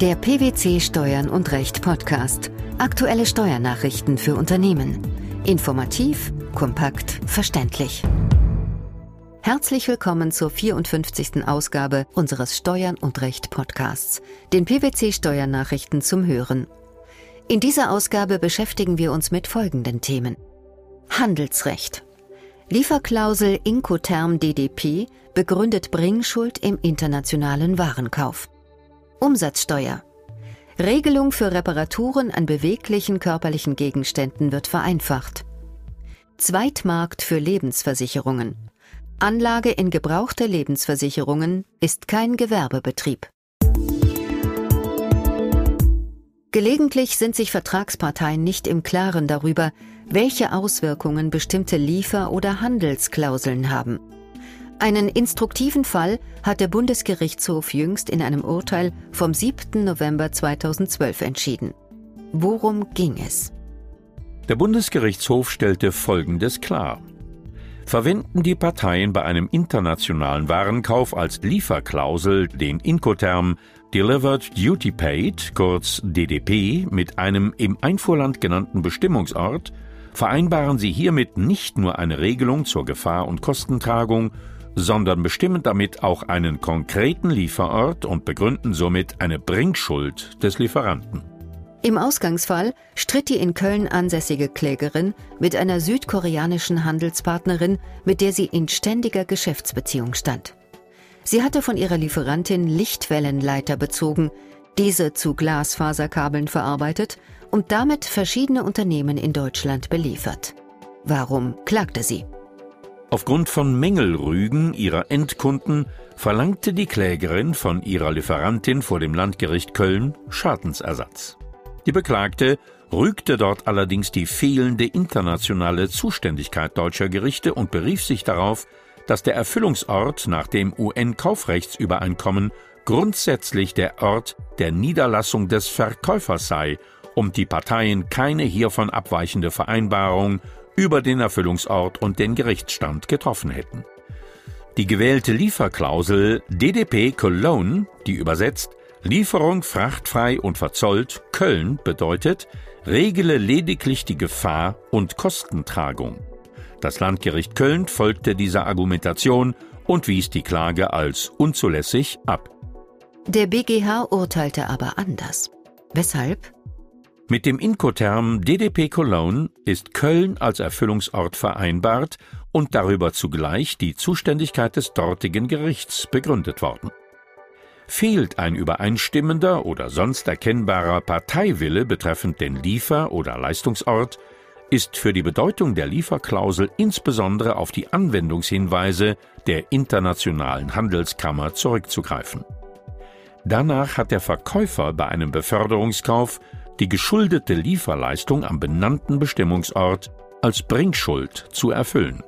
Der PwC Steuern und Recht Podcast. Aktuelle Steuernachrichten für Unternehmen. Informativ, kompakt, verständlich. Herzlich willkommen zur 54. Ausgabe unseres Steuern und Recht Podcasts, den PwC Steuernachrichten zum Hören. In dieser Ausgabe beschäftigen wir uns mit folgenden Themen. Handelsrecht. Lieferklausel Incoterm DDP begründet Bringschuld im internationalen Warenkauf. Umsatzsteuer. Regelung für Reparaturen an beweglichen körperlichen Gegenständen wird vereinfacht. Zweitmarkt für Lebensversicherungen. Anlage in gebrauchte Lebensversicherungen ist kein Gewerbebetrieb. Gelegentlich sind sich Vertragsparteien nicht im Klaren darüber, welche Auswirkungen bestimmte Liefer- oder Handelsklauseln haben. Einen instruktiven Fall hat der Bundesgerichtshof jüngst in einem Urteil vom 7. November 2012 entschieden. Worum ging es? Der Bundesgerichtshof stellte Folgendes klar. Verwenden die Parteien bei einem internationalen Warenkauf als Lieferklausel den Incoterm Delivered Duty Paid, kurz DDP, mit einem im Einfuhrland genannten Bestimmungsort, vereinbaren sie hiermit nicht nur eine Regelung zur Gefahr- und Kostentragung, sondern bestimmen damit auch einen konkreten Lieferort und begründen somit eine Bringschuld des Lieferanten. Im Ausgangsfall stritt die in Köln ansässige Klägerin mit einer südkoreanischen Handelspartnerin, mit der sie in ständiger Geschäftsbeziehung stand. Sie hatte von ihrer Lieferantin Lichtwellenleiter bezogen, diese zu Glasfaserkabeln verarbeitet und damit verschiedene Unternehmen in Deutschland beliefert. Warum klagte sie? Aufgrund von Mängelrügen ihrer Endkunden verlangte die Klägerin von ihrer Lieferantin vor dem Landgericht Köln Schadensersatz. Die Beklagte rügte dort allerdings die fehlende internationale Zuständigkeit deutscher Gerichte und berief sich darauf, dass der Erfüllungsort nach dem UN-Kaufrechtsübereinkommen grundsätzlich der Ort der Niederlassung des Verkäufers sei und die Parteien keine hiervon abweichende Vereinbarung über den Erfüllungsort und den Gerichtsstand getroffen hätten. Die gewählte Lieferklausel DDP Cologne, die übersetzt Lieferung frachtfrei und verzollt Köln bedeutet, regele lediglich die Gefahr und Kostentragung. Das Landgericht Köln folgte dieser Argumentation und wies die Klage als unzulässig ab. Der BGH urteilte aber anders. Weshalb? Mit dem Incoterm DDP Cologne ist Köln als Erfüllungsort vereinbart und darüber zugleich die Zuständigkeit des dortigen Gerichts begründet worden. Fehlt ein übereinstimmender oder sonst erkennbarer Parteiwille betreffend den Liefer- oder Leistungsort, ist für die Bedeutung der Lieferklausel insbesondere auf die Anwendungshinweise der Internationalen Handelskammer zurückzugreifen. Danach hat der Verkäufer bei einem Beförderungskauf die geschuldete Lieferleistung am benannten Bestimmungsort als Bringschuld zu erfüllen.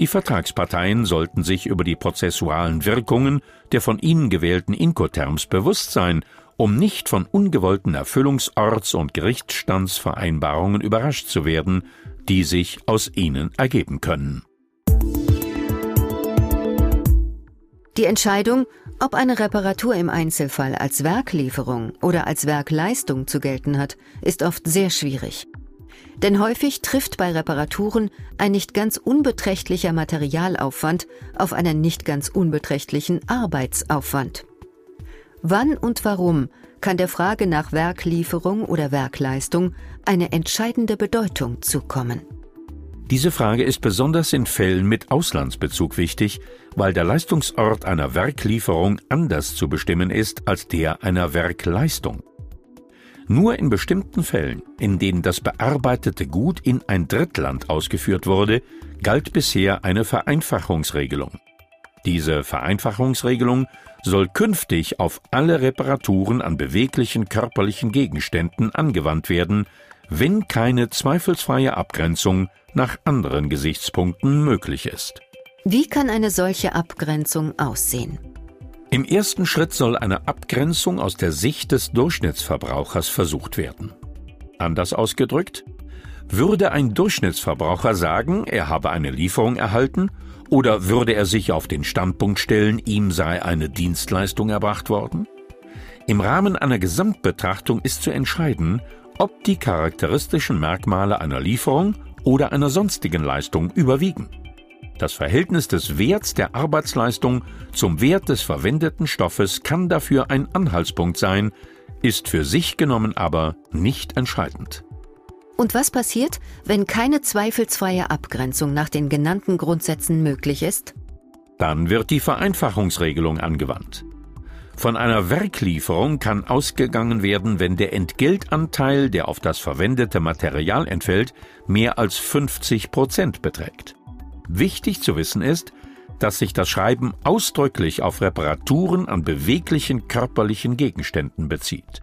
Die Vertragsparteien sollten sich über die prozessualen Wirkungen der von ihnen gewählten Incoterms bewusst sein, um nicht von ungewollten Erfüllungsorts- und Gerichtsstandsvereinbarungen überrascht zu werden, die sich aus ihnen ergeben können. Die Entscheidung, ob eine Reparatur im Einzelfall als Werklieferung oder als Werkleistung zu gelten hat, ist oft sehr schwierig. Denn häufig trifft bei Reparaturen ein nicht ganz unbeträchtlicher Materialaufwand auf einen nicht ganz unbeträchtlichen Arbeitsaufwand. Wann und warum kann der Frage nach Werklieferung oder Werkleistung eine entscheidende Bedeutung zukommen. Diese Frage ist besonders in Fällen mit Auslandsbezug wichtig, weil der Leistungsort einer Werklieferung anders zu bestimmen ist als der einer Werkleistung. Nur in bestimmten Fällen, in denen das bearbeitete Gut in ein Drittland ausgeführt wurde, galt bisher eine Vereinfachungsregelung. Diese Vereinfachungsregelung soll künftig auf alle Reparaturen an beweglichen körperlichen Gegenständen angewandt werden, wenn keine zweifelsfreie Abgrenzung nach anderen Gesichtspunkten möglich ist. Wie kann eine solche Abgrenzung aussehen? Im ersten Schritt soll eine Abgrenzung aus der Sicht des Durchschnittsverbrauchers versucht werden. Anders ausgedrückt, würde ein Durchschnittsverbraucher sagen, er habe eine Lieferung erhalten, oder würde er sich auf den Standpunkt stellen, ihm sei eine Dienstleistung erbracht worden? Im Rahmen einer Gesamtbetrachtung ist zu entscheiden, ob die charakteristischen Merkmale einer Lieferung oder einer sonstigen Leistung überwiegen. Das Verhältnis des Werts der Arbeitsleistung zum Wert des verwendeten Stoffes kann dafür ein Anhaltspunkt sein, ist für sich genommen aber nicht entscheidend. Und was passiert, wenn keine zweifelsfreie Abgrenzung nach den genannten Grundsätzen möglich ist? Dann wird die Vereinfachungsregelung angewandt. Von einer Werklieferung kann ausgegangen werden, wenn der Entgeltanteil, der auf das verwendete Material entfällt, mehr als 50 Prozent beträgt. Wichtig zu wissen ist, dass sich das Schreiben ausdrücklich auf Reparaturen an beweglichen körperlichen Gegenständen bezieht.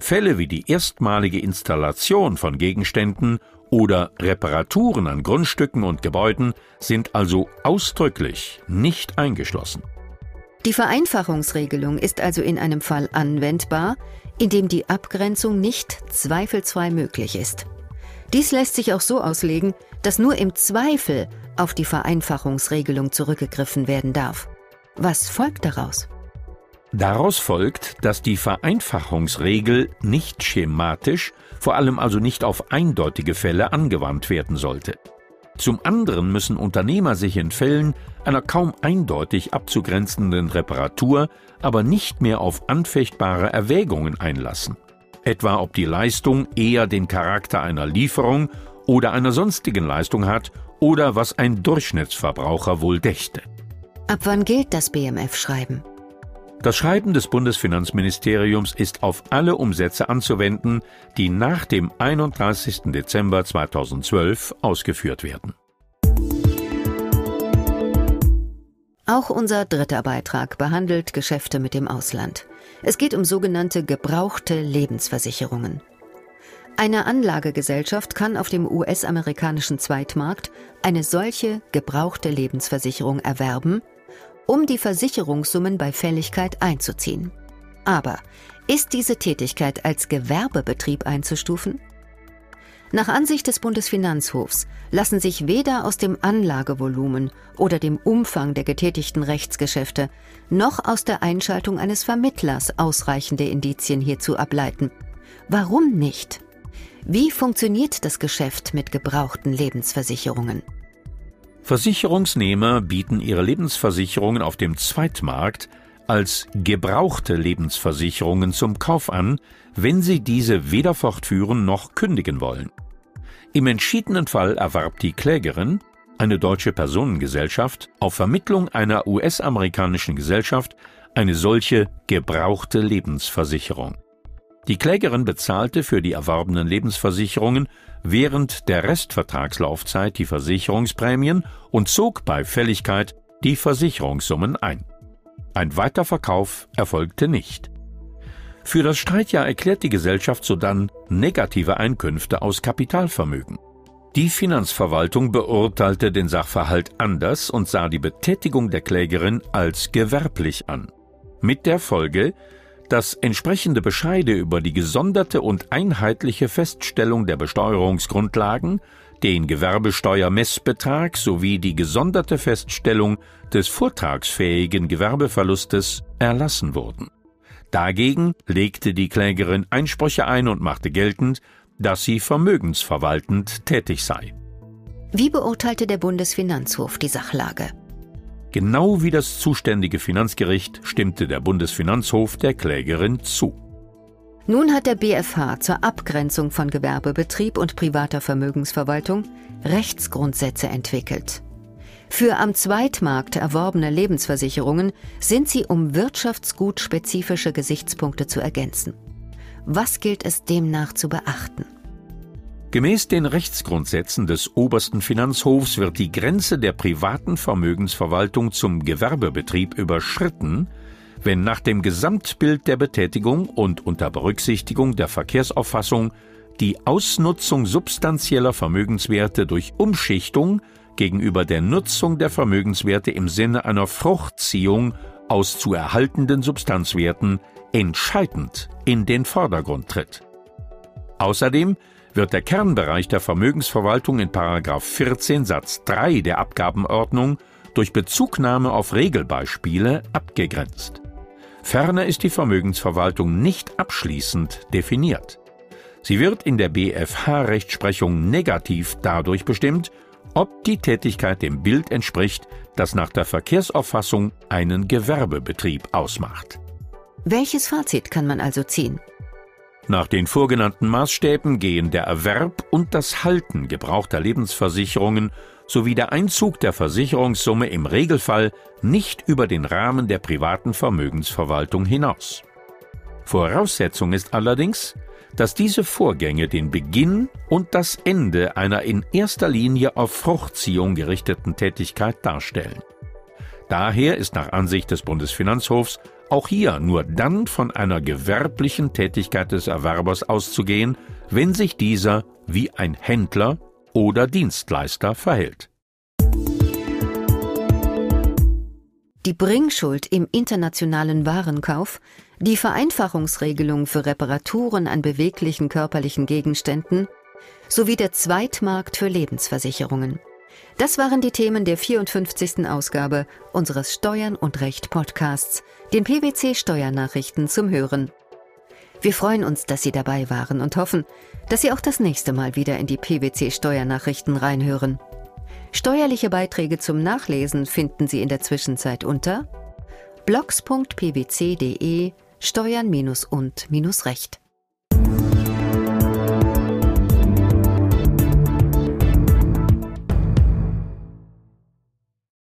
Fälle wie die erstmalige Installation von Gegenständen oder Reparaturen an Grundstücken und Gebäuden sind also ausdrücklich nicht eingeschlossen. Die Vereinfachungsregelung ist also in einem Fall anwendbar, in dem die Abgrenzung nicht zweifelsfrei möglich ist. Dies lässt sich auch so auslegen, dass nur im Zweifel auf die Vereinfachungsregelung zurückgegriffen werden darf. Was folgt daraus? Daraus folgt, dass die Vereinfachungsregel nicht schematisch, vor allem also nicht auf eindeutige Fälle angewandt werden sollte. Zum anderen müssen Unternehmer sich in Fällen einer kaum eindeutig abzugrenzenden Reparatur aber nicht mehr auf anfechtbare Erwägungen einlassen. Etwa ob die Leistung eher den Charakter einer Lieferung oder einer sonstigen Leistung hat oder was ein Durchschnittsverbraucher wohl dächte. Ab wann gilt das BMF-Schreiben? Das Schreiben des Bundesfinanzministeriums ist auf alle Umsätze anzuwenden, die nach dem 31. Dezember 2012 ausgeführt werden. Auch unser dritter Beitrag behandelt Geschäfte mit dem Ausland. Es geht um sogenannte gebrauchte Lebensversicherungen. Eine Anlagegesellschaft kann auf dem US-amerikanischen Zweitmarkt eine solche gebrauchte Lebensversicherung erwerben um die Versicherungssummen bei Fälligkeit einzuziehen. Aber ist diese Tätigkeit als Gewerbebetrieb einzustufen? Nach Ansicht des Bundesfinanzhofs lassen sich weder aus dem Anlagevolumen oder dem Umfang der getätigten Rechtsgeschäfte noch aus der Einschaltung eines Vermittlers ausreichende Indizien hierzu ableiten. Warum nicht? Wie funktioniert das Geschäft mit gebrauchten Lebensversicherungen? Versicherungsnehmer bieten ihre Lebensversicherungen auf dem Zweitmarkt als gebrauchte Lebensversicherungen zum Kauf an, wenn sie diese weder fortführen noch kündigen wollen. Im entschiedenen Fall erwarb die Klägerin, eine deutsche Personengesellschaft, auf Vermittlung einer US-amerikanischen Gesellschaft eine solche gebrauchte Lebensversicherung. Die Klägerin bezahlte für die erworbenen Lebensversicherungen während der Restvertragslaufzeit die Versicherungsprämien und zog bei Fälligkeit die Versicherungssummen ein. Ein Weiterverkauf erfolgte nicht. Für das Streitjahr erklärt die Gesellschaft sodann negative Einkünfte aus Kapitalvermögen. Die Finanzverwaltung beurteilte den Sachverhalt anders und sah die Betätigung der Klägerin als gewerblich an. Mit der Folge, dass entsprechende Bescheide über die gesonderte und einheitliche Feststellung der Besteuerungsgrundlagen, den Gewerbesteuermessbetrag sowie die gesonderte Feststellung des vortragsfähigen Gewerbeverlustes erlassen wurden. Dagegen legte die Klägerin Einsprüche ein und machte geltend, dass sie vermögensverwaltend tätig sei. Wie beurteilte der Bundesfinanzhof die Sachlage? Genau wie das zuständige Finanzgericht stimmte der Bundesfinanzhof der Klägerin zu. Nun hat der BfH zur Abgrenzung von Gewerbebetrieb und privater Vermögensverwaltung Rechtsgrundsätze entwickelt. Für am Zweitmarkt erworbene Lebensversicherungen sind sie um wirtschaftsgutspezifische Gesichtspunkte zu ergänzen. Was gilt es demnach zu beachten? Gemäß den Rechtsgrundsätzen des obersten Finanzhofs wird die Grenze der privaten Vermögensverwaltung zum Gewerbebetrieb überschritten, wenn nach dem Gesamtbild der Betätigung und unter Berücksichtigung der Verkehrsauffassung die Ausnutzung substanzieller Vermögenswerte durch Umschichtung gegenüber der Nutzung der Vermögenswerte im Sinne einer Fruchtziehung aus zu erhaltenden Substanzwerten entscheidend in den Vordergrund tritt. Außerdem wird der Kernbereich der Vermögensverwaltung in 14 Satz 3 der Abgabenordnung durch Bezugnahme auf Regelbeispiele abgegrenzt. Ferner ist die Vermögensverwaltung nicht abschließend definiert. Sie wird in der BFH-Rechtsprechung negativ dadurch bestimmt, ob die Tätigkeit dem Bild entspricht, das nach der Verkehrsauffassung einen Gewerbebetrieb ausmacht. Welches Fazit kann man also ziehen? Nach den vorgenannten Maßstäben gehen der Erwerb und das Halten gebrauchter Lebensversicherungen sowie der Einzug der Versicherungssumme im Regelfall nicht über den Rahmen der privaten Vermögensverwaltung hinaus. Voraussetzung ist allerdings, dass diese Vorgänge den Beginn und das Ende einer in erster Linie auf Fruchtziehung gerichteten Tätigkeit darstellen. Daher ist nach Ansicht des Bundesfinanzhofs auch hier nur dann von einer gewerblichen Tätigkeit des Erwerbers auszugehen, wenn sich dieser wie ein Händler oder Dienstleister verhält. Die Bringschuld im internationalen Warenkauf, die Vereinfachungsregelung für Reparaturen an beweglichen körperlichen Gegenständen sowie der Zweitmarkt für Lebensversicherungen. Das waren die Themen der 54. Ausgabe unseres Steuern und Recht Podcasts, den PwC Steuernachrichten zum Hören. Wir freuen uns, dass Sie dabei waren und hoffen, dass Sie auch das nächste Mal wieder in die PwC Steuernachrichten reinhören. Steuerliche Beiträge zum Nachlesen finden Sie in der Zwischenzeit unter blogs.pwc.de Steuern und Recht.